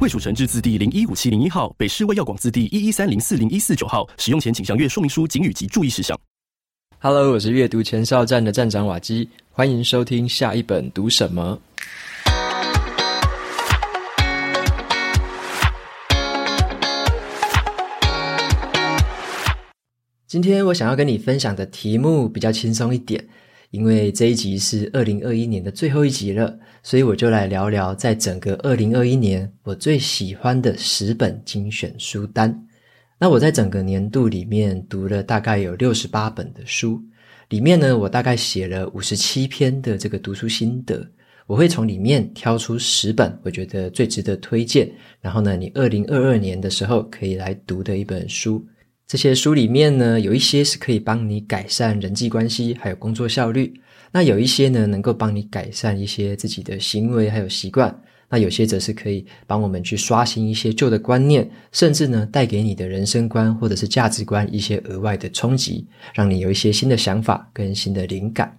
卫署成制字第零一五七零一号，北市卫药广字第一一三零四零一四九号。使用前请详阅说明书、警语及注意事项。Hello，我是阅读前哨站的站长瓦基，欢迎收听下一本读什么。今天我想要跟你分享的题目比较轻松一点。因为这一集是二零二一年的最后一集了，所以我就来聊聊在整个二零二一年我最喜欢的十本精选书单。那我在整个年度里面读了大概有六十八本的书，里面呢，我大概写了五十七篇的这个读书心得。我会从里面挑出十本我觉得最值得推荐，然后呢，你二零二二年的时候可以来读的一本书。这些书里面呢，有一些是可以帮你改善人际关系，还有工作效率；那有一些呢，能够帮你改善一些自己的行为还有习惯；那有些则是可以帮我们去刷新一些旧的观念，甚至呢，带给你的人生观或者是价值观一些额外的冲击，让你有一些新的想法跟新的灵感。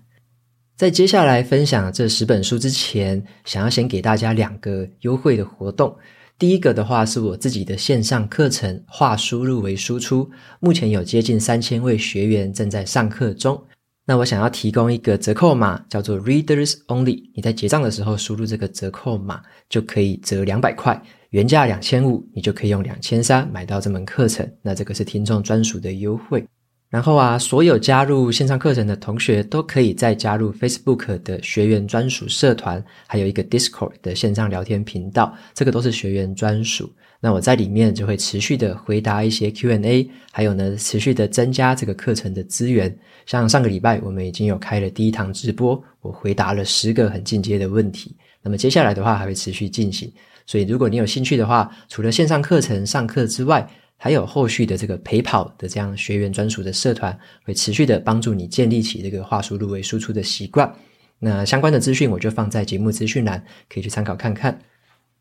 在接下来分享这十本书之前，想要先给大家两个优惠的活动。第一个的话是我自己的线上课程，化输入为输出，目前有接近三千位学员正在上课中。那我想要提供一个折扣码，叫做 Readers Only。你在结账的时候输入这个折扣码，就可以折两百块，原价两千五，你就可以用两千三买到这门课程。那这个是听众专属的优惠。然后啊，所有加入线上课程的同学都可以再加入 Facebook 的学员专属社团，还有一个 Discord 的线上聊天频道，这个都是学员专属。那我在里面就会持续的回答一些 Q&A，还有呢，持续的增加这个课程的资源。像上个礼拜我们已经有开了第一堂直播，我回答了十个很进阶的问题。那么接下来的话还会持续进行。所以如果你有兴趣的话，除了线上课程上课之外，还有后续的这个陪跑的这样学员专属的社团，会持续的帮助你建立起这个话术入为输出的习惯。那相关的资讯我就放在节目资讯栏，可以去参考看看。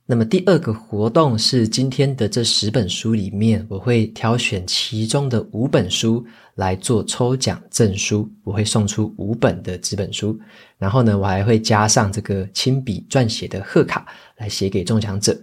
那么第二个活动是今天的这十本书里面，我会挑选其中的五本书来做抽奖证书，我会送出五本的纸本书，然后呢，我还会加上这个亲笔撰写的贺卡来写给中奖者。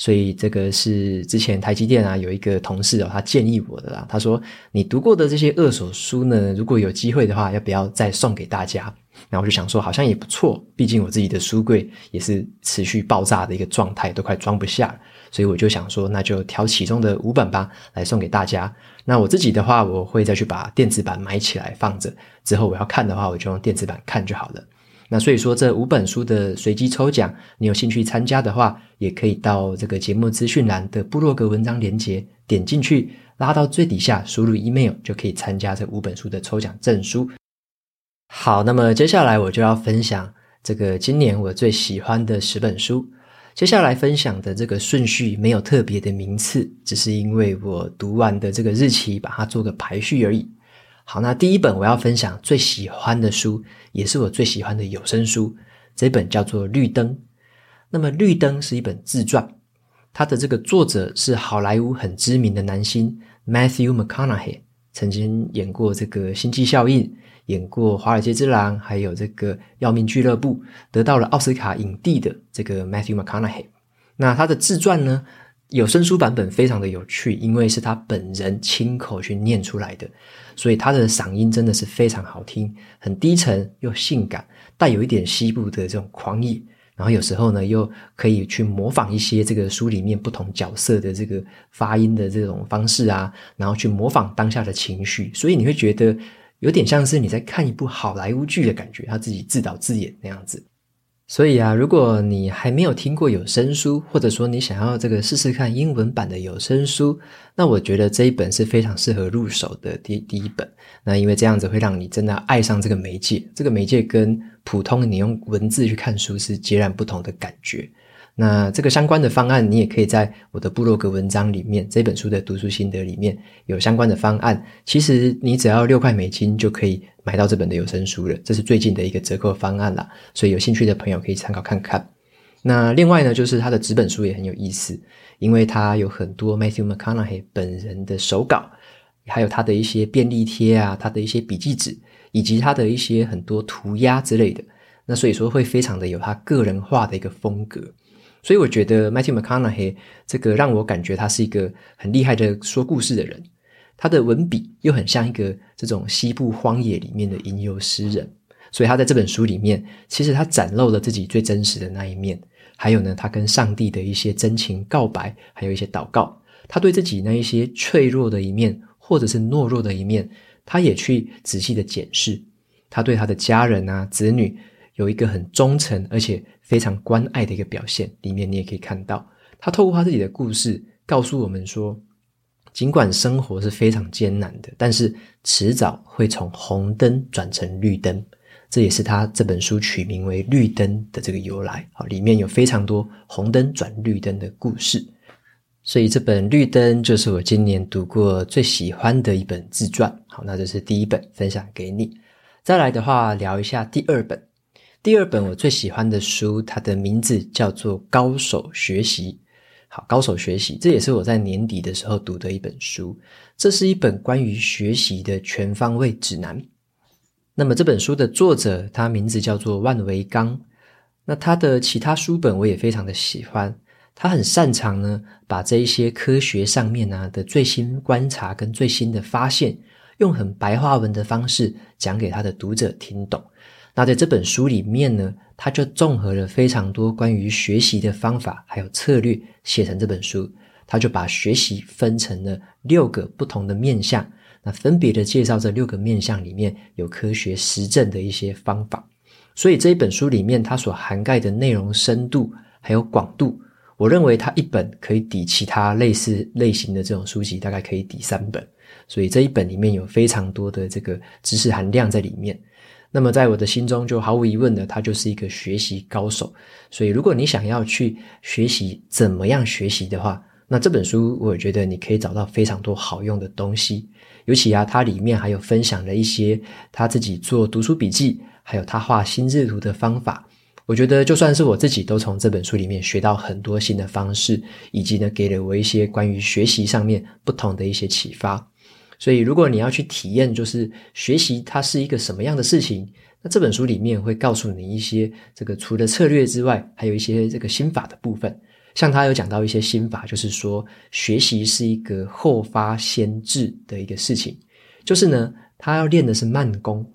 所以这个是之前台积电啊有一个同事哦，他建议我的啦。他说：“你读过的这些二手书呢，如果有机会的话，要不要再送给大家？”然后我就想说，好像也不错。毕竟我自己的书柜也是持续爆炸的一个状态，都快装不下了。所以我就想说，那就挑其中的五本吧，来送给大家。那我自己的话，我会再去把电子版买起来放着。之后我要看的话，我就用电子版看就好了。那所以说，这五本书的随机抽奖，你有兴趣参加的话，也可以到这个节目资讯栏的部落格文章连接，点进去，拉到最底下，输入 email 就可以参加这五本书的抽奖证书。好，那么接下来我就要分享这个今年我最喜欢的十本书。接下来分享的这个顺序没有特别的名次，只是因为我读完的这个日期，把它做个排序而已。好，那第一本我要分享最喜欢的书，也是我最喜欢的有声书，这本叫做《绿灯》。那么，《绿灯》是一本自传，它的这个作者是好莱坞很知名的男星 Matthew McConaughey，曾经演过这个《星际效应》，演过《华尔街之狼》，还有这个《要命俱乐部》，得到了奥斯卡影帝的这个 Matthew McConaughey。那他的自传呢？有声书版本非常的有趣，因为是他本人亲口去念出来的，所以他的嗓音真的是非常好听，很低沉又性感，带有一点西部的这种狂野，然后有时候呢又可以去模仿一些这个书里面不同角色的这个发音的这种方式啊，然后去模仿当下的情绪，所以你会觉得有点像是你在看一部好莱坞剧的感觉，他自己自导自演那样子。所以啊，如果你还没有听过有声书，或者说你想要这个试试看英文版的有声书，那我觉得这一本是非常适合入手的第第一本。那因为这样子会让你真的爱上这个媒介，这个媒介跟普通你用文字去看书是截然不同的感觉。那这个相关的方案，你也可以在我的部落格文章里面，这本书的读书心得里面有相关的方案。其实你只要六块美金就可以买到这本的有声书了，这是最近的一个折扣方案啦。所以有兴趣的朋友可以参考看看。那另外呢，就是他的纸本书也很有意思，因为他有很多 Matthew McConaughey 本人的手稿，还有他的一些便利贴啊，他的一些笔记纸，以及他的一些很多涂鸦之类的。那所以说会非常的有他个人化的一个风格。所以我觉得 Matthew McConaughey 这个让我感觉他是一个很厉害的说故事的人，他的文笔又很像一个这种西部荒野里面的吟游诗人，所以他在这本书里面，其实他展露了自己最真实的那一面，还有呢，他跟上帝的一些真情告白，还有一些祷告，他对自己那一些脆弱的一面，或者是懦弱的一面，他也去仔细的检视，他对他的家人啊、子女有一个很忠诚而且。非常关爱的一个表现，里面你也可以看到，他透过他自己的故事告诉我们说，尽管生活是非常艰难的，但是迟早会从红灯转成绿灯，这也是他这本书取名为《绿灯》的这个由来。好，里面有非常多红灯转绿灯的故事，所以这本《绿灯》就是我今年读过最喜欢的一本自传。好，那这是第一本分享给你。再来的话，聊一下第二本。第二本我最喜欢的书，它的名字叫做《高手学习》。好，《高手学习》这也是我在年底的时候读的一本书。这是一本关于学习的全方位指南。那么这本书的作者，他名字叫做万维刚。那他的其他书本我也非常的喜欢。他很擅长呢，把这一些科学上面啊的最新观察跟最新的发现，用很白话文的方式讲给他的读者听懂。那在这本书里面呢，他就综合了非常多关于学习的方法还有策略，写成这本书。他就把学习分成了六个不同的面向，那分别的介绍这六个面向里面有科学实证的一些方法。所以这一本书里面，它所涵盖的内容深度还有广度，我认为它一本可以抵其他类似类型的这种书籍，大概可以抵三本。所以这一本里面有非常多的这个知识含量在里面。那么，在我的心中，就毫无疑问的，他就是一个学习高手。所以，如果你想要去学习怎么样学习的话，那这本书，我觉得你可以找到非常多好用的东西。尤其啊，它里面还有分享了一些他自己做读书笔记，还有他画心智图的方法。我觉得，就算是我自己，都从这本书里面学到很多新的方式，以及呢，给了我一些关于学习上面不同的一些启发。所以，如果你要去体验，就是学习它是一个什么样的事情，那这本书里面会告诉你一些这个除了策略之外，还有一些这个心法的部分。像他有讲到一些心法，就是说学习是一个后发先至的一个事情，就是呢，他要练的是慢功，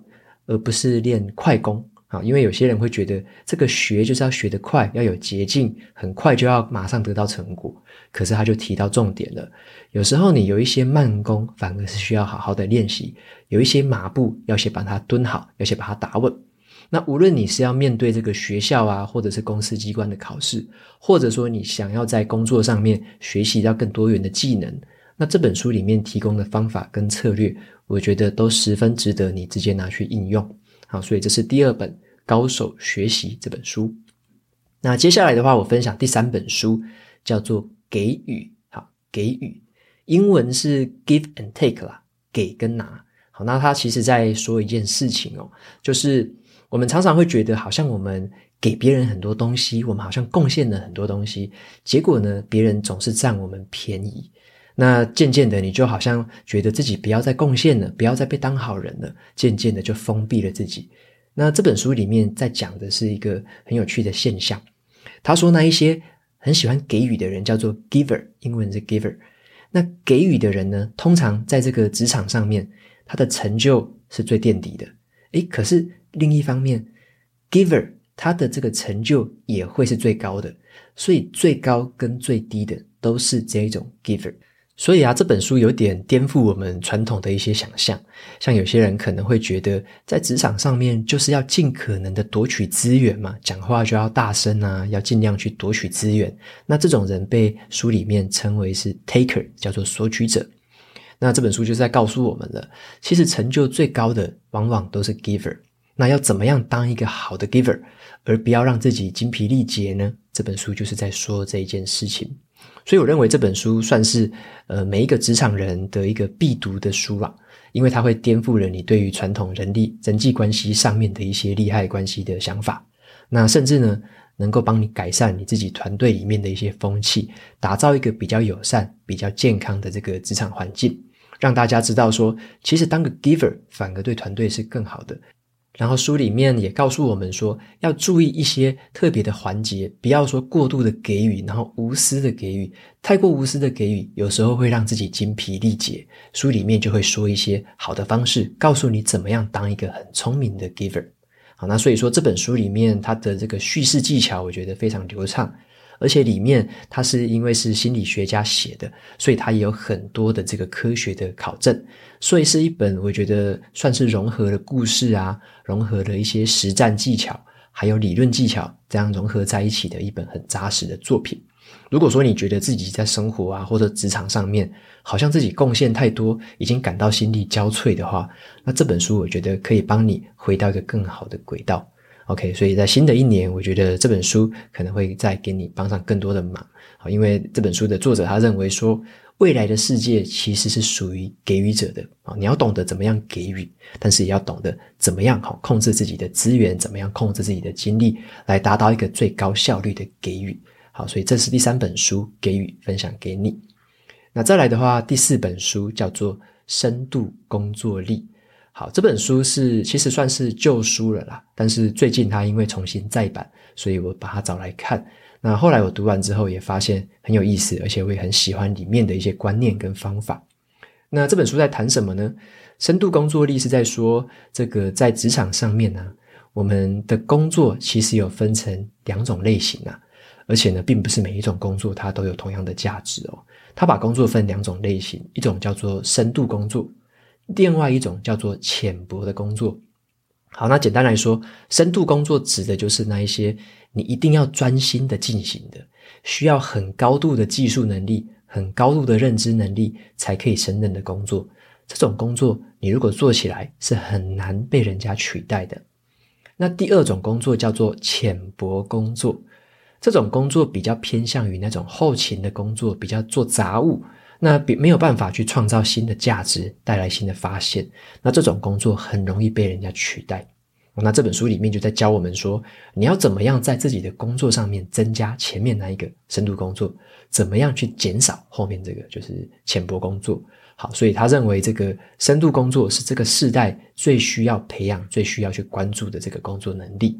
而不是练快功。啊，因为有些人会觉得这个学就是要学得快，要有捷径，很快就要马上得到成果。可是他就提到重点了，有时候你有一些慢功，反而是需要好好的练习；有一些马步，要先把它蹲好，要先把它打稳。那无论你是要面对这个学校啊，或者是公司机关的考试，或者说你想要在工作上面学习到更多元的技能，那这本书里面提供的方法跟策略，我觉得都十分值得你直接拿去应用。好，所以这是第二本《高手学习》这本书。那接下来的话，我分享第三本书，叫做《给予》。好，给予，英文是 give and take 啦，给跟拿。好，那他其实在说一件事情哦，就是我们常常会觉得，好像我们给别人很多东西，我们好像贡献了很多东西，结果呢，别人总是占我们便宜。那渐渐的，你就好像觉得自己不要再贡献了，不要再被当好人了，渐渐的就封闭了自己。那这本书里面在讲的是一个很有趣的现象。他说，那一些很喜欢给予的人叫做 giver，英文是 giver。那给予的人呢，通常在这个职场上面，他的成就是最垫底的。诶，可是另一方面，giver 他的这个成就也会是最高的。所以最高跟最低的都是这一种 giver。所以啊，这本书有点颠覆我们传统的一些想象。像有些人可能会觉得，在职场上面就是要尽可能的夺取资源嘛，讲话就要大声啊，要尽量去夺取资源。那这种人被书里面称为是 taker，叫做索取者。那这本书就是在告诉我们了，其实成就最高的往往都是 giver。那要怎么样当一个好的 giver，而不要让自己精疲力竭呢？这本书就是在说这一件事情。所以我认为这本书算是呃每一个职场人的一个必读的书啊，因为它会颠覆了你对于传统人力人际关系上面的一些利害关系的想法。那甚至呢，能够帮你改善你自己团队里面的一些风气，打造一个比较友善、比较健康的这个职场环境，让大家知道说，其实当个 giver 反而对团队是更好的。然后书里面也告诉我们说，要注意一些特别的环节，不要说过度的给予，然后无私的给予，太过无私的给予，有时候会让自己精疲力竭。书里面就会说一些好的方式，告诉你怎么样当一个很聪明的 giver。好，那所以说这本书里面它的这个叙事技巧，我觉得非常流畅。而且里面它是因为是心理学家写的，所以它也有很多的这个科学的考证，所以是一本我觉得算是融合了故事啊，融合了一些实战技巧，还有理论技巧，这样融合在一起的一本很扎实的作品。如果说你觉得自己在生活啊或者职场上面，好像自己贡献太多，已经感到心力交瘁的话，那这本书我觉得可以帮你回到一个更好的轨道。OK，所以在新的一年，我觉得这本书可能会再给你帮上更多的忙。好，因为这本书的作者他认为说，未来的世界其实是属于给予者的啊，你要懂得怎么样给予，但是也要懂得怎么样好控制自己的资源，怎么样控制自己的精力，来达到一个最高效率的给予。好，所以这是第三本书，给予分享给你。那再来的话，第四本书叫做《深度工作力》。好，这本书是其实算是旧书了啦，但是最近它因为重新再版，所以我把它找来看。那后来我读完之后也发现很有意思，而且我也很喜欢里面的一些观念跟方法。那这本书在谈什么呢？深度工作力是在说，这个在职场上面呢，我们的工作其实有分成两种类型啊，而且呢，并不是每一种工作它都有同样的价值哦。他把工作分两种类型，一种叫做深度工作。另外一种叫做浅薄的工作。好，那简单来说，深度工作指的就是那一些你一定要专心的进行的，需要很高度的技术能力、很高度的认知能力才可以胜任的工作。这种工作，你如果做起来是很难被人家取代的。那第二种工作叫做浅薄工作，这种工作比较偏向于那种后勤的工作，比较做杂务。那比没有办法去创造新的价值，带来新的发现，那这种工作很容易被人家取代。那这本书里面就在教我们说，你要怎么样在自己的工作上面增加前面那一个深度工作，怎么样去减少后面这个就是浅薄工作。好，所以他认为这个深度工作是这个世代最需要培养、最需要去关注的这个工作能力。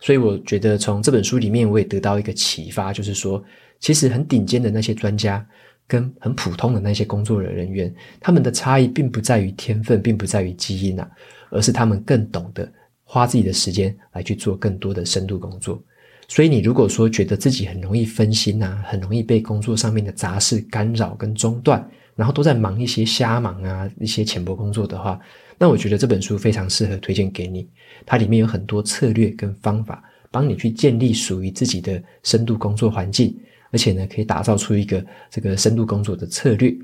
所以我觉得从这本书里面我也得到一个启发，就是说，其实很顶尖的那些专家。跟很普通的那些工作的人员，他们的差异并不在于天分，并不在于基因啊，而是他们更懂得花自己的时间来去做更多的深度工作。所以，你如果说觉得自己很容易分心啊，很容易被工作上面的杂事干扰跟中断，然后都在忙一些瞎忙啊，一些浅薄工作的话，那我觉得这本书非常适合推荐给你。它里面有很多策略跟方法，帮你去建立属于自己的深度工作环境。而且呢，可以打造出一个这个深度工作的策略，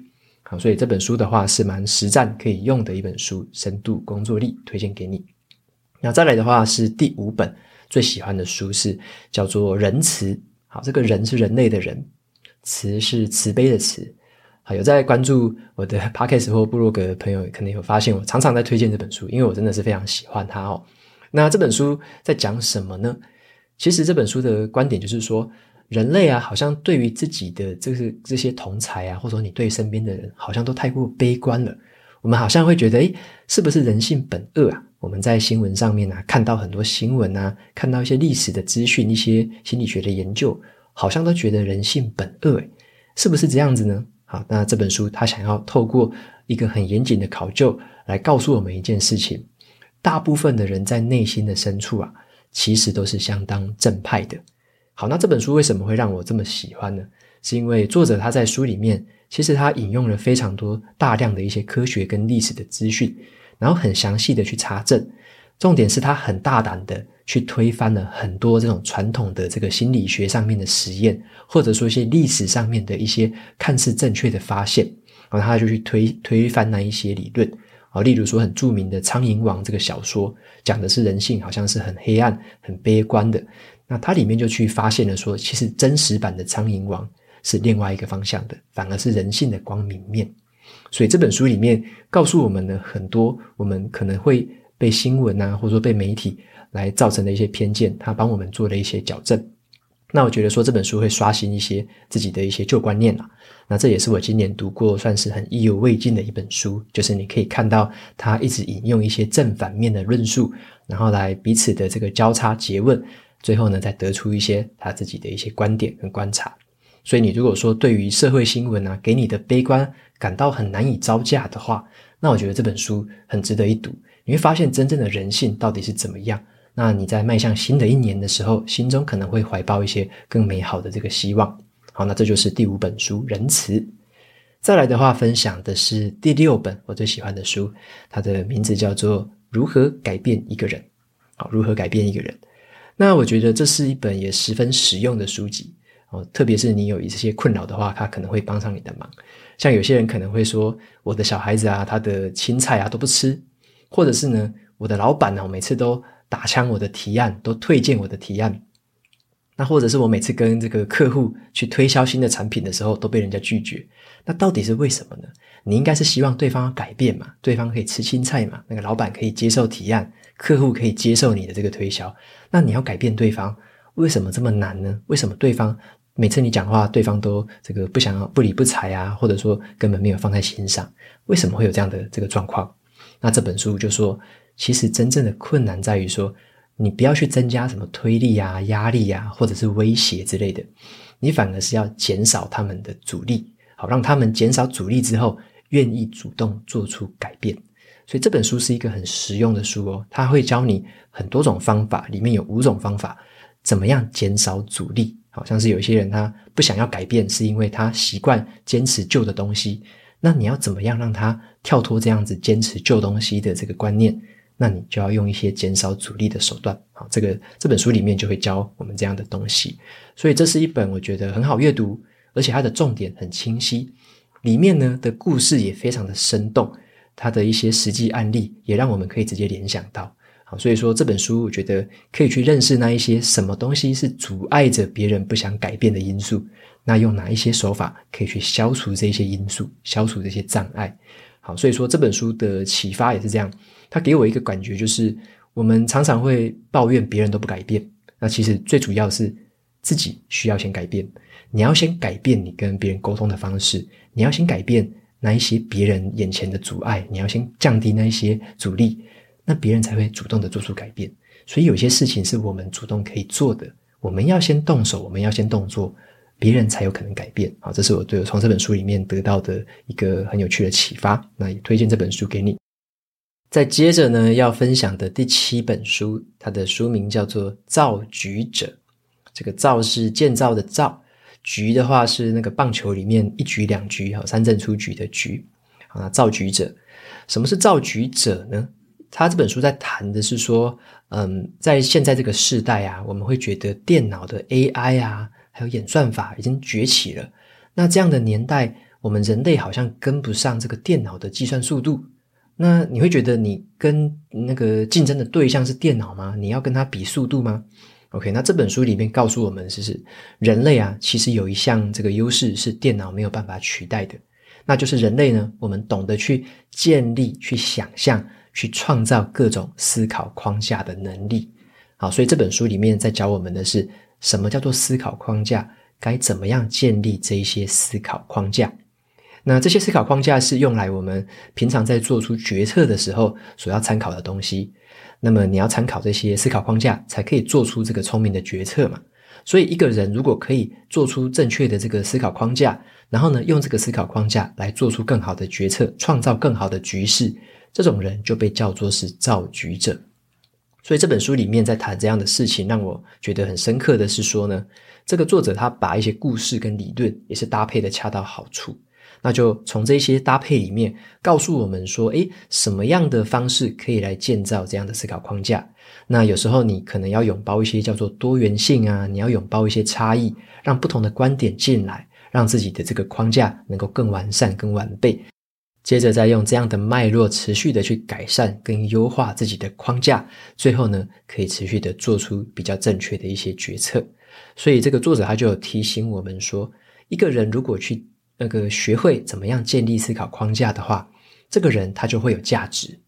好，所以这本书的话是蛮实战可以用的一本书，深度工作力推荐给你。那再来的话是第五本最喜欢的书是叫做《仁慈》，好，这个人是人类的人，慈是慈悲的慈。好，有在关注我的 Podcast 或部落格的朋友，可能有发现我常常在推荐这本书，因为我真的是非常喜欢它哦。那这本书在讲什么呢？其实这本书的观点就是说。人类啊，好像对于自己的这是这些同侪啊，或者说你对身边的人，好像都太过悲观了。我们好像会觉得，诶，是不是人性本恶啊？我们在新闻上面啊，看到很多新闻啊，看到一些历史的资讯，一些心理学的研究，好像都觉得人性本恶，诶，是不是这样子呢？好，那这本书他想要透过一个很严谨的考究，来告诉我们一件事情：大部分的人在内心的深处啊，其实都是相当正派的。好，那这本书为什么会让我这么喜欢呢？是因为作者他在书里面，其实他引用了非常多大量的一些科学跟历史的资讯，然后很详细的去查证。重点是他很大胆的去推翻了很多这种传统的这个心理学上面的实验，或者说一些历史上面的一些看似正确的发现，然后他就去推推翻那一些理论。啊，例如说很著名的《苍蝇王》这个小说，讲的是人性好像是很黑暗、很悲观的。那它里面就去发现了说，其实真实版的苍蝇王是另外一个方向的，反而是人性的光明面。所以这本书里面告诉我们的很多，我们可能会被新闻啊，或者说被媒体来造成的一些偏见，他帮我们做了一些矫正。那我觉得说这本书会刷新一些自己的一些旧观念啦。那这也是我今年读过算是很意犹未尽的一本书，就是你可以看到他一直引用一些正反面的论述，然后来彼此的这个交叉诘问，最后呢再得出一些他自己的一些观点跟观察。所以你如果说对于社会新闻啊给你的悲观感到很难以招架的话，那我觉得这本书很值得一读。你会发现真正的人性到底是怎么样。那你在迈向新的一年的时候，心中可能会怀抱一些更美好的这个希望。好，那这就是第五本书《仁慈》。再来的话，分享的是第六本我最喜欢的书，它的名字叫做《如何改变一个人》。好，如何改变一个人？那我觉得这是一本也十分实用的书籍哦，特别是你有一些困扰的话，它可能会帮上你的忙。像有些人可能会说，我的小孩子啊，他的青菜啊都不吃，或者是呢，我的老板呢，每次都打枪我的提案，都推荐我的提案。那或者是我每次跟这个客户去推销新的产品的时候，都被人家拒绝。那到底是为什么呢？你应该是希望对方改变嘛，对方可以吃青菜嘛，那个老板可以接受提案，客户可以接受你的这个推销。那你要改变对方，为什么这么难呢？为什么对方每次你讲话，对方都这个不想要不理不睬啊，或者说根本没有放在心上？为什么会有这样的这个状况？那这本书就说。其实真正的困难在于说，你不要去增加什么推力啊、压力啊，或者是威胁之类的，你反而是要减少他们的阻力，好让他们减少阻力之后，愿意主动做出改变。所以这本书是一个很实用的书哦，它会教你很多种方法，里面有五种方法，怎么样减少阻力。好像是有些人他不想要改变，是因为他习惯坚持旧的东西，那你要怎么样让他跳脱这样子坚持旧东西的这个观念？那你就要用一些减少阻力的手段，好，这个这本书里面就会教我们这样的东西，所以这是一本我觉得很好阅读，而且它的重点很清晰，里面呢的故事也非常的生动，它的一些实际案例也让我们可以直接联想到，好，所以说这本书我觉得可以去认识那一些什么东西是阻碍着别人不想改变的因素，那用哪一些手法可以去消除这些因素，消除这些障碍，好，所以说这本书的启发也是这样。他给我一个感觉，就是我们常常会抱怨别人都不改变，那其实最主要是自己需要先改变。你要先改变你跟别人沟通的方式，你要先改变那一些别人眼前的阻碍，你要先降低那一些阻力，那别人才会主动的做出改变。所以有些事情是我们主动可以做的，我们要先动手，我们要先动作，别人才有可能改变。好，这是我对我从这本书里面得到的一个很有趣的启发。那也推荐这本书给你。再接着呢，要分享的第七本书，它的书名叫做《造局者》。这个“造”是建造的“造”，“局”的话是那个棒球里面一局两局，哈，三振出局的“局”。啊，造局者，什么是造局者呢？他这本书在谈的是说，嗯，在现在这个时代啊，我们会觉得电脑的 AI 啊，还有演算法已经崛起了。那这样的年代，我们人类好像跟不上这个电脑的计算速度。那你会觉得你跟那个竞争的对象是电脑吗？你要跟他比速度吗？OK，那这本书里面告诉我们，就是人类啊，其实有一项这个优势是电脑没有办法取代的，那就是人类呢，我们懂得去建立、去想象、去创造各种思考框架的能力。好，所以这本书里面在教我们的是什么叫做思考框架，该怎么样建立这一些思考框架。那这些思考框架是用来我们平常在做出决策的时候所要参考的东西。那么你要参考这些思考框架，才可以做出这个聪明的决策嘛。所以一个人如果可以做出正确的这个思考框架，然后呢，用这个思考框架来做出更好的决策，创造更好的局势，这种人就被叫做是造局者。所以这本书里面在谈这样的事情，让我觉得很深刻的是说呢，这个作者他把一些故事跟理论也是搭配的恰到好处。那就从这些搭配里面告诉我们说，诶，什么样的方式可以来建造这样的思考框架？那有时候你可能要拥抱一些叫做多元性啊，你要拥抱一些差异，让不同的观点进来，让自己的这个框架能够更完善、更完备。接着再用这样的脉络持续的去改善跟优化自己的框架，最后呢，可以持续的做出比较正确的一些决策。所以这个作者他就有提醒我们说，一个人如果去那个学会怎么样建立思考框架的话，这个人他就会有价值。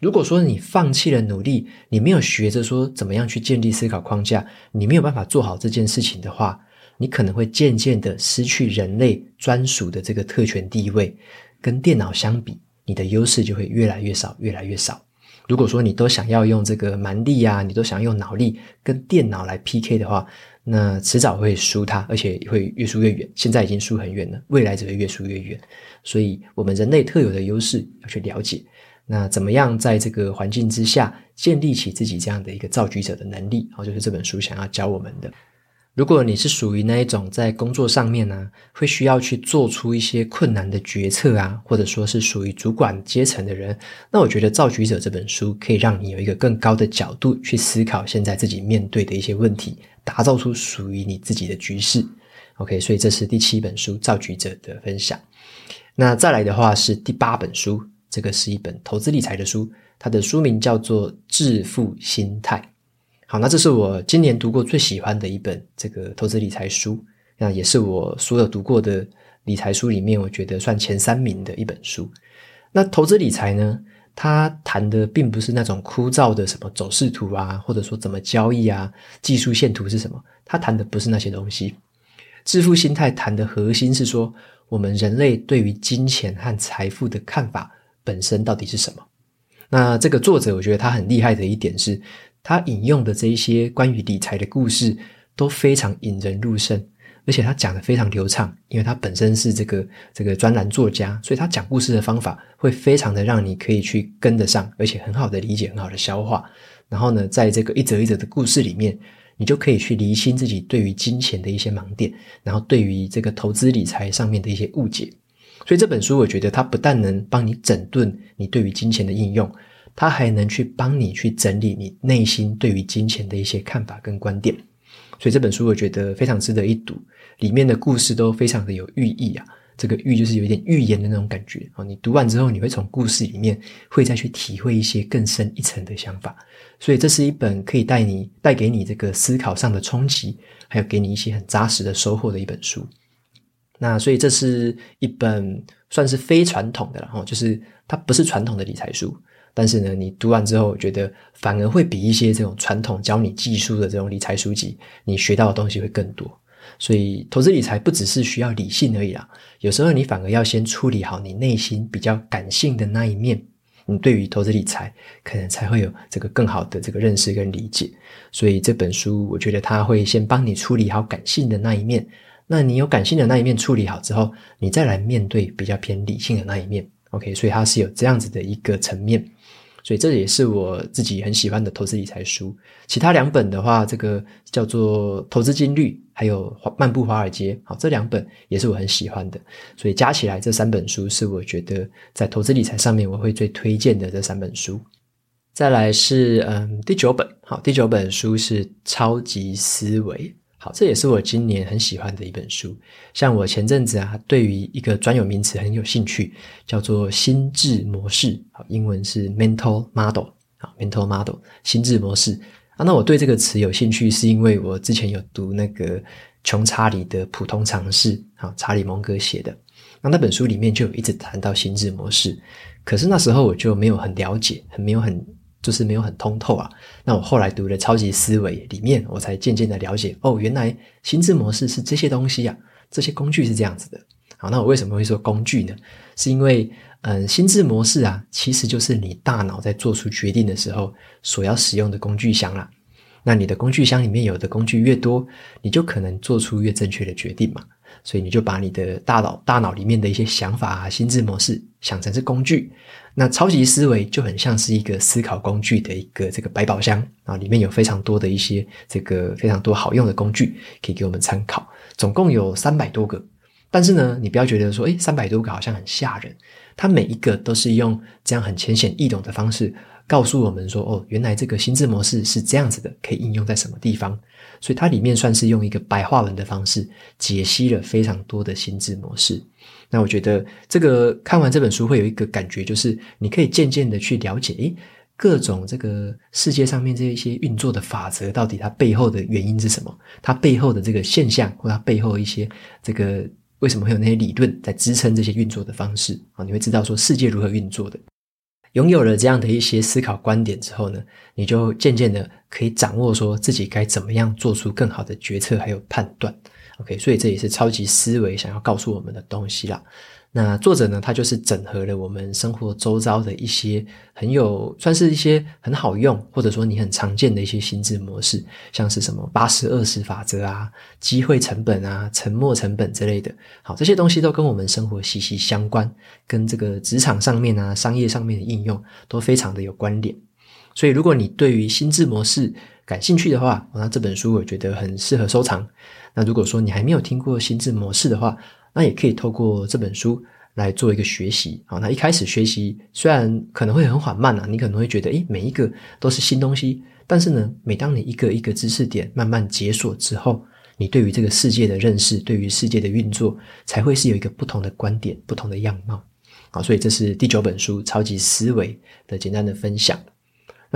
如果说你放弃了努力，你没有学着说怎么样去建立思考框架，你没有办法做好这件事情的话，你可能会渐渐的失去人类专属的这个特权地位。跟电脑相比，你的优势就会越来越少，越来越少。如果说你都想要用这个蛮力啊，你都想用脑力跟电脑来 PK 的话，那迟早会输它，而且会越输越远。现在已经输很远了，未来只会越输越远。所以，我们人类特有的优势要去了解。那怎么样在这个环境之下建立起自己这样的一个造局者的能力？好，就是这本书想要教我们的。如果你是属于那一种在工作上面呢、会需要去做出一些困难的决策啊，或者说是属于主管阶层的人，那我觉得《造局者》这本书可以让你有一个更高的角度去思考现在自己面对的一些问题，打造出属于你自己的局势。OK，所以这是第七本书《造局者》的分享。那再来的话是第八本书，这个是一本投资理财的书，它的书名叫做《致富心态》。好，那这是我今年读过最喜欢的一本这个投资理财书，那也是我所有读过的理财书里面，我觉得算前三名的一本书。那投资理财呢，他谈的并不是那种枯燥的什么走势图啊，或者说怎么交易啊，技术线图是什么，他谈的不是那些东西。致富心态谈的核心是说，我们人类对于金钱和财富的看法本身到底是什么。那这个作者，我觉得他很厉害的一点是。他引用的这一些关于理财的故事都非常引人入胜，而且他讲得非常流畅，因为他本身是这个这个专栏作家，所以他讲故事的方法会非常的让你可以去跟得上，而且很好的理解，很好的消化。然后呢，在这个一则一则的故事里面，你就可以去厘清自己对于金钱的一些盲点，然后对于这个投资理财上面的一些误解。所以这本书，我觉得它不但能帮你整顿你对于金钱的应用。它还能去帮你去整理你内心对于金钱的一些看法跟观点，所以这本书我觉得非常值得一读，里面的故事都非常的有寓意啊。这个寓就是有一点寓言的那种感觉啊。你读完之后，你会从故事里面会再去体会一些更深一层的想法。所以这是一本可以带你带给你这个思考上的冲击，还有给你一些很扎实的收获的一本书。那所以这是一本算是非传统的了哈，就是它不是传统的理财书。但是呢，你读完之后，我觉得反而会比一些这种传统教你技术的这种理财书籍，你学到的东西会更多。所以，投资理财不只是需要理性而已啦，有时候你反而要先处理好你内心比较感性的那一面，你对于投资理财可能才会有这个更好的这个认识跟理解。所以这本书，我觉得它会先帮你处理好感性的那一面。那你有感性的那一面处理好之后，你再来面对比较偏理性的那一面。OK，所以它是有这样子的一个层面。所以这也是我自己很喜欢的投资理财书。其他两本的话，这个叫做《投资金律》，还有《漫步华尔街》。好，这两本也是我很喜欢的。所以加起来，这三本书是我觉得在投资理财上面我会最推荐的这三本书。再来是嗯第九本，好，第九本书是《超级思维》。好，这也是我今年很喜欢的一本书。像我前阵子啊，对于一个专有名词很有兴趣，叫做心智模式。好，英文是 mental model。好，mental model，心智模式。啊，那我对这个词有兴趣，是因为我之前有读那个穷查理的普通常识，好，查理蒙格写的。那那本书里面就有一直谈到心智模式，可是那时候我就没有很了解，很没有很。就是没有很通透啊。那我后来读了《超级思维》里面，我才渐渐的了解哦，原来心智模式是这些东西啊，这些工具是这样子的。好，那我为什么会说工具呢？是因为，嗯，心智模式啊，其实就是你大脑在做出决定的时候所要使用的工具箱啦。那你的工具箱里面有的工具越多，你就可能做出越正确的决定嘛。所以你就把你的大脑大脑里面的一些想法啊、心智模式想成是工具，那超级思维就很像是一个思考工具的一个这个百宝箱啊，里面有非常多的一些这个非常多好用的工具可以给我们参考，总共有三百多个。但是呢，你不要觉得说，诶，三百多个好像很吓人，它每一个都是用这样很浅显易懂的方式。告诉我们说，哦，原来这个心智模式是这样子的，可以应用在什么地方？所以它里面算是用一个白话文的方式解析了非常多的心智模式。那我觉得这个看完这本书会有一个感觉，就是你可以渐渐的去了解，诶，各种这个世界上面这一些运作的法则，到底它背后的原因是什么？它背后的这个现象，或它背后一些这个为什么会有那些理论在支撑这些运作的方式啊？你会知道说世界如何运作的。拥有了这样的一些思考观点之后呢，你就渐渐的可以掌握说自己该怎么样做出更好的决策还有判断。OK，所以这也是超级思维想要告诉我们的东西啦。那作者呢，他就是整合了我们生活周遭的一些很有，算是一些很好用，或者说你很常见的一些心智模式，像是什么八十二十法则啊、机会成本啊、沉没成本之类的。好，这些东西都跟我们生活息息相关，跟这个职场上面啊、商业上面的应用都非常的有关联。所以，如果你对于心智模式感兴趣的话，那这本书我觉得很适合收藏。那如果说你还没有听过心智模式的话，那也可以透过这本书来做一个学习啊。那一开始学习虽然可能会很缓慢啊，你可能会觉得，诶，每一个都是新东西。但是呢，每当你一个一个知识点慢慢解锁之后，你对于这个世界的认识，对于世界的运作，才会是有一个不同的观点、不同的样貌。啊，所以这是第九本书《超级思维》的简单的分享。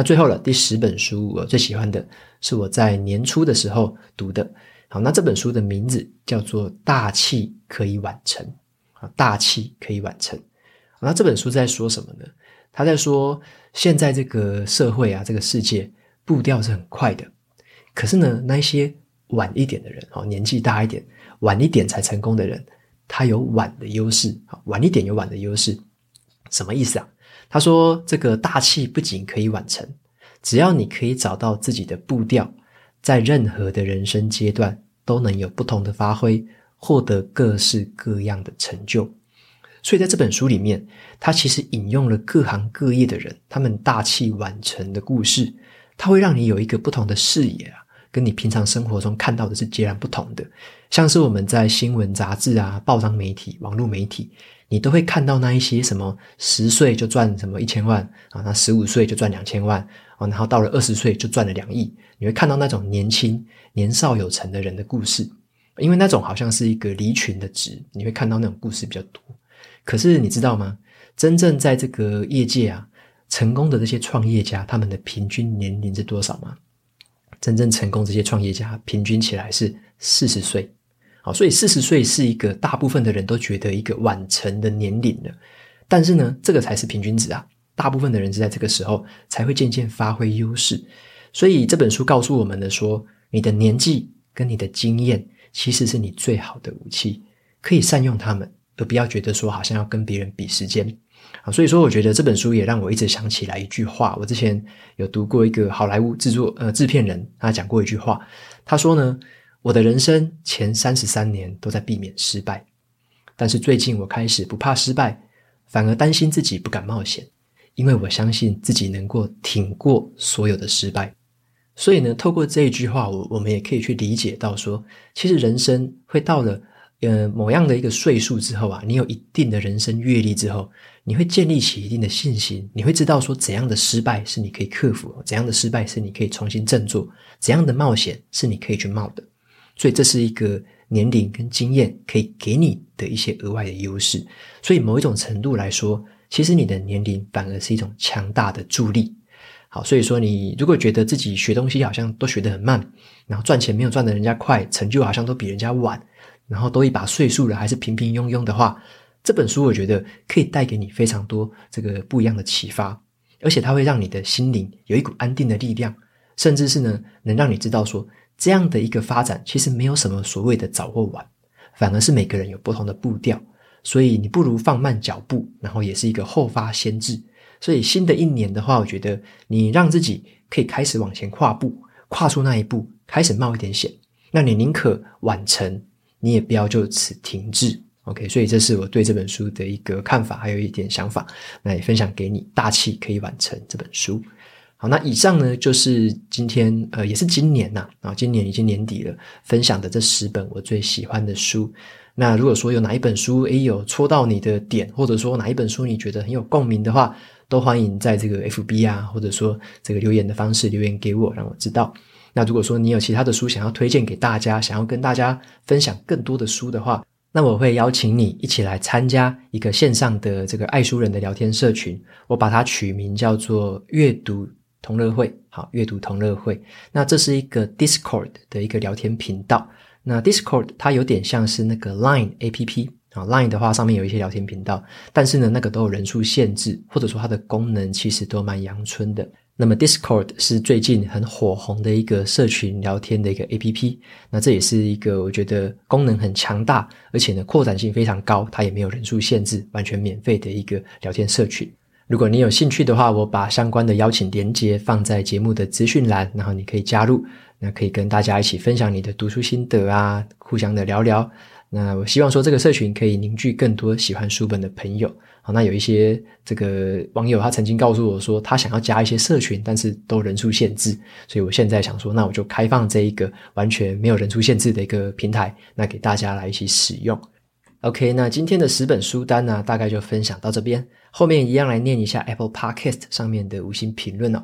那最后了，第十本书我最喜欢的是我在年初的时候读的。好，那这本书的名字叫做《大器可以晚成》啊，大器可以晚成。那这本书在说什么呢？他在说，现在这个社会啊，这个世界步调是很快的，可是呢，那一些晚一点的人，哦，年纪大一点，晚一点才成功的人，他有晚的优势，晚一点有晚的优势，什么意思啊？他说，这个大器不仅可以晚成，只要你可以找到自己的步调。在任何的人生阶段都能有不同的发挥，获得各式各样的成就。所以在这本书里面，他其实引用了各行各业的人，他们大器晚成的故事，它会让你有一个不同的视野啊，跟你平常生活中看到的是截然不同的。像是我们在新闻杂志啊、报章媒体、网络媒体，你都会看到那一些什么十岁就赚什么一千万啊，那十五岁就赚两千万啊。然后到了二十岁就赚了两亿，你会看到那种年轻、年少有成的人的故事，因为那种好像是一个离群的值，你会看到那种故事比较多。可是你知道吗？真正在这个业界啊，成功的这些创业家，他们的平均年龄是多少吗？真正成功这些创业家，平均起来是四十岁。好，所以四十岁是一个大部分的人都觉得一个晚成的年龄了。但是呢，这个才是平均值啊。大部分的人是在这个时候才会渐渐发挥优势，所以这本书告诉我们的说，你的年纪跟你的经验其实是你最好的武器，可以善用它们，而不要觉得说好像要跟别人比时间啊。所以说，我觉得这本书也让我一直想起来一句话，我之前有读过一个好莱坞制作呃制片人，他讲过一句话，他说呢，我的人生前三十三年都在避免失败，但是最近我开始不怕失败，反而担心自己不敢冒险。因为我相信自己能够挺过所有的失败，所以呢，透过这一句话，我我们也可以去理解到说，其实人生会到了呃某样的一个岁数之后啊，你有一定的人生阅历之后，你会建立起一定的信心，你会知道说怎样的失败是你可以克服，怎样的失败是你可以重新振作，怎样的冒险是你可以去冒的。所以这是一个年龄跟经验可以给你的一些额外的优势。所以某一种程度来说。其实你的年龄反而是一种强大的助力。好，所以说你如果觉得自己学东西好像都学得很慢，然后赚钱没有赚得人家快，成就好像都比人家晚，然后都一把岁数了还是平平庸庸的话，这本书我觉得可以带给你非常多这个不一样的启发，而且它会让你的心灵有一股安定的力量，甚至是呢能让你知道说这样的一个发展其实没有什么所谓的早或晚，反而是每个人有不同的步调。所以你不如放慢脚步，然后也是一个后发先至。所以新的一年的话，我觉得你让自己可以开始往前跨步，跨出那一步，开始冒一点险。那你宁可晚成，你也不要就此停滞。OK，所以这是我对这本书的一个看法，还有一点想法，那也分享给你。大器可以晚成这本书。好，那以上呢就是今天呃，也是今年呐啊，今年已经年底了，分享的这十本我最喜欢的书。那如果说有哪一本书，诶，有戳到你的点，或者说哪一本书你觉得很有共鸣的话，都欢迎在这个 FB 啊，或者说这个留言的方式留言给我，让我知道。那如果说你有其他的书想要推荐给大家，想要跟大家分享更多的书的话，那我会邀请你一起来参加一个线上的这个爱书人的聊天社群，我把它取名叫做阅读同乐会。好，阅读同乐会。那这是一个 Discord 的一个聊天频道。那 Discord 它有点像是那个 Line APP 啊，Line 的话上面有一些聊天频道，但是呢，那个都有人数限制，或者说它的功能其实都蛮阳春的。那么 Discord 是最近很火红的一个社群聊天的一个 APP，那这也是一个我觉得功能很强大，而且呢扩展性非常高，它也没有人数限制，完全免费的一个聊天社群。如果你有兴趣的话，我把相关的邀请连接放在节目的资讯栏，然后你可以加入，那可以跟大家一起分享你的读书心得啊，互相的聊聊。那我希望说这个社群可以凝聚更多喜欢书本的朋友。好，那有一些这个网友，他曾经告诉我说，他想要加一些社群，但是都人数限制，所以我现在想说，那我就开放这一个完全没有人数限制的一个平台，那给大家来一起使用。OK，那今天的十本书单呢，大概就分享到这边，后面一样来念一下 Apple Podcast 上面的五星评论哦。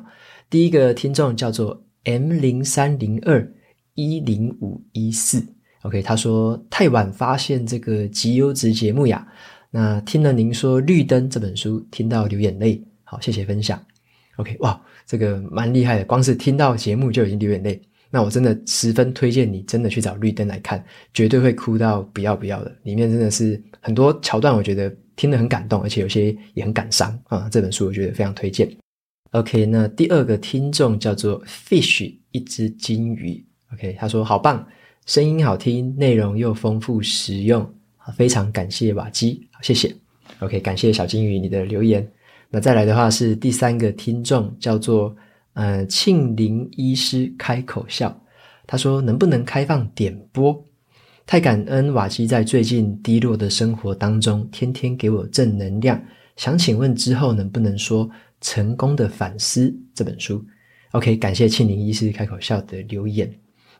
第一个听众叫做 M 零三零二一零五一四，OK，他说太晚发现这个极优质节目呀。那听了您说《绿灯》这本书，听到流眼泪，好，谢谢分享。OK，哇，这个蛮厉害的，光是听到节目就已经流眼泪。那我真的十分推荐你，真的去找《绿灯》来看，绝对会哭到不要不要的。里面真的是很多桥段，我觉得听得很感动，而且有些也很感伤啊。这本书我觉得非常推荐。OK，那第二个听众叫做 Fish，一只金鱼。OK，他说好棒，声音好听，内容又丰富实用。非常感谢瓦基，谢谢。OK，感谢小金鱼你的留言。那再来的话是第三个听众，叫做呃庆林医师开口笑，他说能不能开放点播？太感恩瓦基在最近低落的生活当中，天天给我正能量。想请问之后能不能说《成功的反思》这本书？OK，感谢庆林医师开口笑的留言。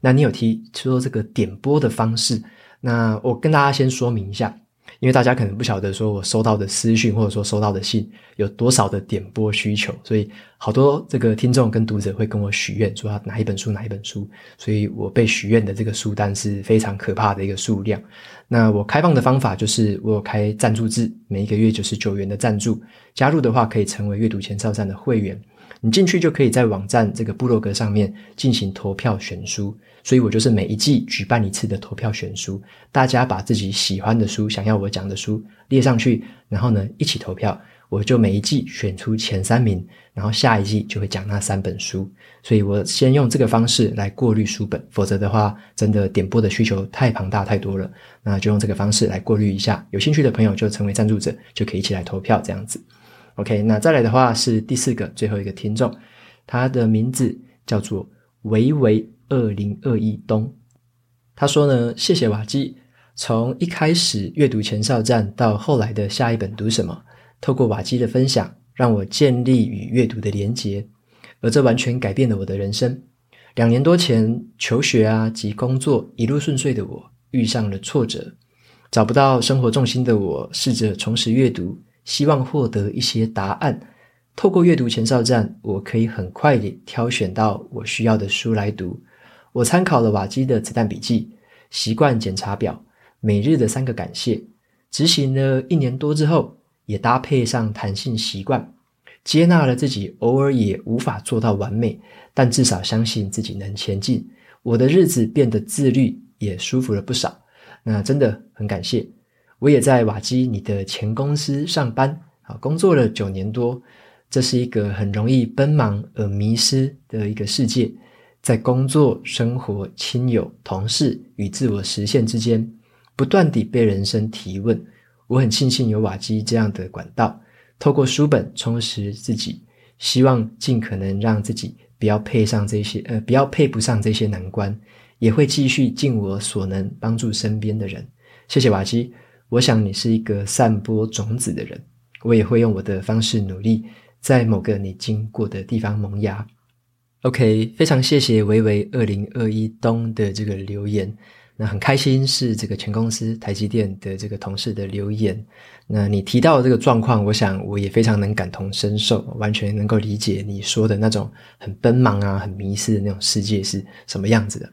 那你有提说这个点播的方式？那我跟大家先说明一下，因为大家可能不晓得说我收到的私讯或者说收到的信有多少的点播需求，所以好多这个听众跟读者会跟我许愿说要哪一本书哪一本书，所以我被许愿的这个书单是非常可怕的一个数量。那我开放的方法就是我有开赞助制，每一个月九十九元的赞助，加入的话可以成为阅读前哨站的会员，你进去就可以在网站这个部落格上面进行投票选书。所以我就是每一季举办一次的投票选书，大家把自己喜欢的书、想要我讲的书列上去，然后呢一起投票，我就每一季选出前三名，然后下一季就会讲那三本书。所以我先用这个方式来过滤书本，否则的话，真的点播的需求太庞大太多了，那就用这个方式来过滤一下。有兴趣的朋友就成为赞助者，就可以一起来投票这样子。OK，那再来的话是第四个最后一个听众，他的名字叫做维维。二零二一冬，他说呢，谢谢瓦基，从一开始阅读前哨站到后来的下一本读什么，透过瓦基的分享，让我建立与阅读的连结，而这完全改变了我的人生。两年多前，求学啊及工作一路顺遂的我，遇上了挫折，找不到生活重心的我，试着重拾阅读，希望获得一些答案。透过阅读前哨站，我可以很快地挑选到我需要的书来读。我参考了瓦基的子弹笔记、习惯检查表、每日的三个感谢，执行了一年多之后，也搭配上弹性习惯，接纳了自己偶尔也无法做到完美，但至少相信自己能前进。我的日子变得自律，也舒服了不少。那真的很感谢。我也在瓦基你的前公司上班，啊，工作了九年多。这是一个很容易奔忙而迷失的一个世界。在工作、生活、亲友、同事与自我实现之间，不断地被人生提问。我很庆幸有瓦基这样的管道，透过书本充实自己，希望尽可能让自己不要配上这些，呃，不要配不上这些难关，也会继续尽我所能帮助身边的人。谢谢瓦基，我想你是一个散播种子的人，我也会用我的方式努力，在某个你经过的地方萌芽。OK，非常谢谢维维二零二一冬的这个留言，那很开心是这个前公司台积电的这个同事的留言。那你提到的这个状况，我想我也非常能感同身受，完全能够理解你说的那种很奔忙啊、很迷失的那种世界是什么样子的。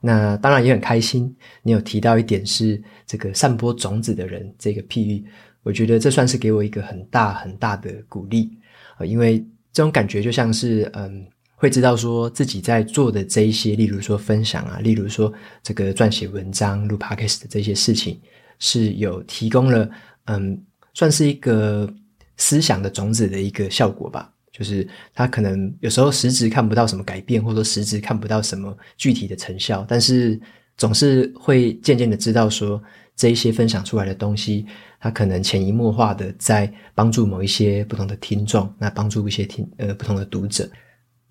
那当然也很开心，你有提到一点是这个散播种子的人这个譬喻，我觉得这算是给我一个很大很大的鼓励啊，因为这种感觉就像是嗯，会知道说自己在做的这一些，例如说分享啊，例如说这个撰写文章、录 Podcast 的这些事情，是有提供了嗯，算是一个思想的种子的一个效果吧。就是他可能有时候实质看不到什么改变，或者说实质看不到什么具体的成效，但是总是会渐渐的知道说，这一些分享出来的东西，它可能潜移默化的在帮助某一些不同的听众，那帮助一些听呃不同的读者。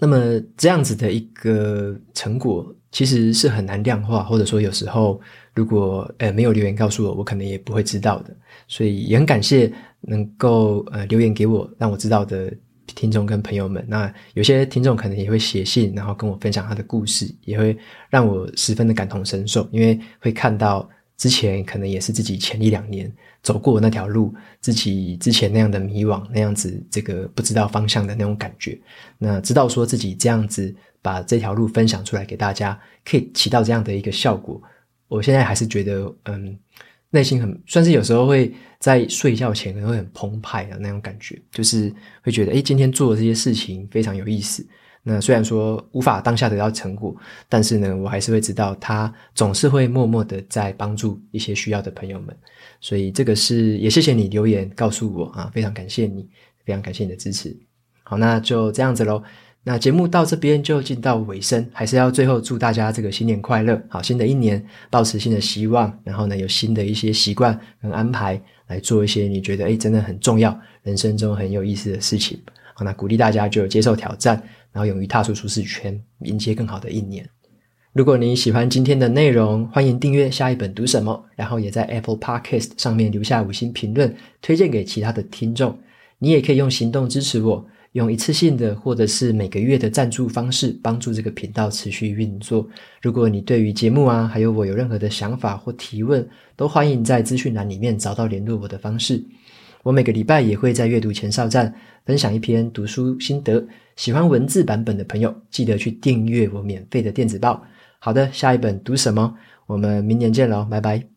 那么这样子的一个成果，其实是很难量化，或者说有时候如果呃没有留言告诉我，我可能也不会知道的。所以也很感谢能够呃留言给我，让我知道的。听众跟朋友们，那有些听众可能也会写信，然后跟我分享他的故事，也会让我十分的感同身受，因为会看到之前可能也是自己前一两年走过那条路，自己之前那样的迷惘，那样子这个不知道方向的那种感觉，那知道说自己这样子把这条路分享出来给大家，可以起到这样的一个效果，我现在还是觉得，嗯。内心很算是有时候会在睡觉前可能会很澎湃的那种感觉，就是会觉得诶，今天做的这些事情非常有意思。那虽然说无法当下得到成果，但是呢，我还是会知道他总是会默默的在帮助一些需要的朋友们。所以这个是也谢谢你留言告诉我啊，非常感谢你，非常感谢你的支持。好，那就这样子喽。那节目到这边就进到尾声，还是要最后祝大家这个新年快乐，好，新的一年抱持新的希望，然后呢，有新的一些习惯跟安排来做一些你觉得诶真的很重要，人生中很有意思的事情。好，那鼓励大家就接受挑战，然后勇于踏出舒适圈，迎接更好的一年。如果你喜欢今天的内容，欢迎订阅下一本读什么，然后也在 Apple Podcast 上面留下五星评论，推荐给其他的听众。你也可以用行动支持我。用一次性的或者是每个月的赞助方式，帮助这个频道持续运作。如果你对于节目啊，还有我有任何的想法或提问，都欢迎在资讯栏里面找到联络我的方式。我每个礼拜也会在阅读前哨站分享一篇读书心得。喜欢文字版本的朋友，记得去订阅我免费的电子报。好的，下一本读什么？我们明年见喽，拜拜。